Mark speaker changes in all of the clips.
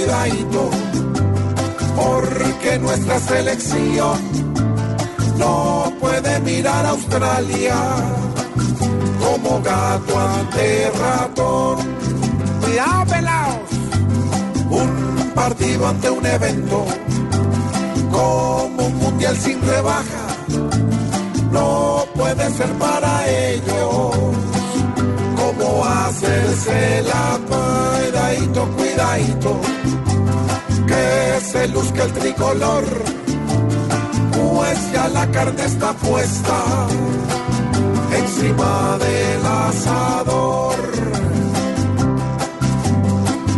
Speaker 1: cuidadito, porque nuestra selección no puede mirar a Australia como gato ante ratón.
Speaker 2: Cuidado, pelados.
Speaker 1: Un partido ante un evento como un mundial sin rebaja no puede ser para ellos como hacerse la cuidadito, que se luzca el tricolor pues ya la carne está puesta encima del asador.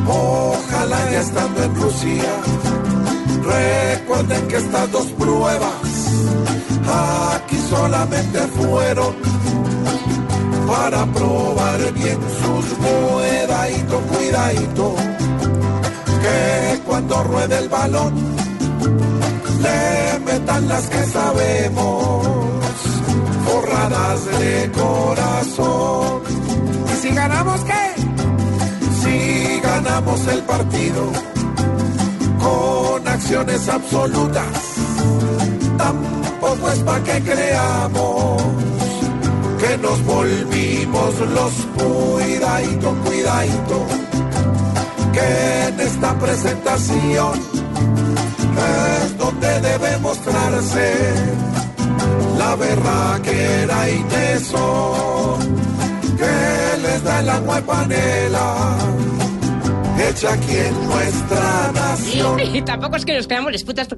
Speaker 1: Ojalá ya estando en Rusia recuerden que estas dos pruebas aquí solamente fueron para probar bien sus cuidadito, cuidadito, que cuando ruede el balón le metan las que sabemos, forradas de corazón.
Speaker 2: ¿Y si ganamos qué?
Speaker 1: Si ganamos el partido con acciones absolutas, tampoco es pa' que creamos que nos volvimos los cuidadito, cuidadito, en esta presentación es donde debe mostrarse la berraquera y tesón que les da el agua y panela hecha aquí en nuestra nación.
Speaker 3: Y tampoco es que nos quedamos les putas